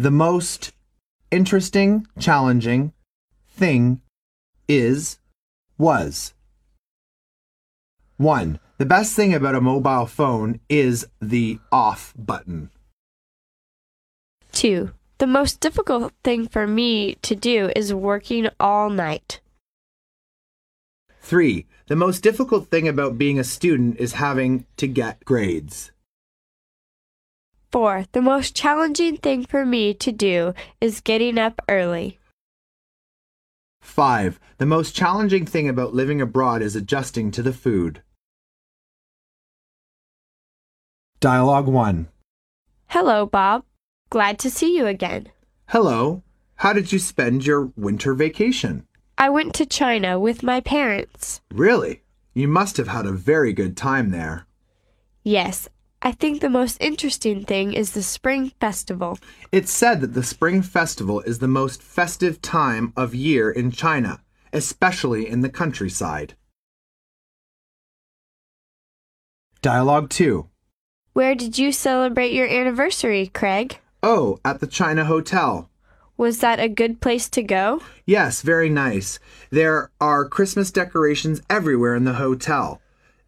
The most interesting, challenging thing is, was. 1. The best thing about a mobile phone is the off button. 2. The most difficult thing for me to do is working all night. 3. The most difficult thing about being a student is having to get grades. 4. The most challenging thing for me to do is getting up early. 5. The most challenging thing about living abroad is adjusting to the food. Dialogue 1. Hello, Bob. Glad to see you again. Hello. How did you spend your winter vacation? I went to China with my parents. Really? You must have had a very good time there. Yes, I think the most interesting thing is the Spring Festival. It's said that the Spring Festival is the most festive time of year in China, especially in the countryside. Dialogue 2. Where did you celebrate your anniversary, Craig? Oh, at the China Hotel. Was that a good place to go? Yes, very nice. There are Christmas decorations everywhere in the hotel.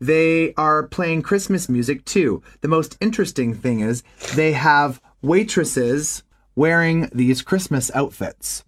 They are playing Christmas music too. The most interesting thing is they have waitresses wearing these Christmas outfits.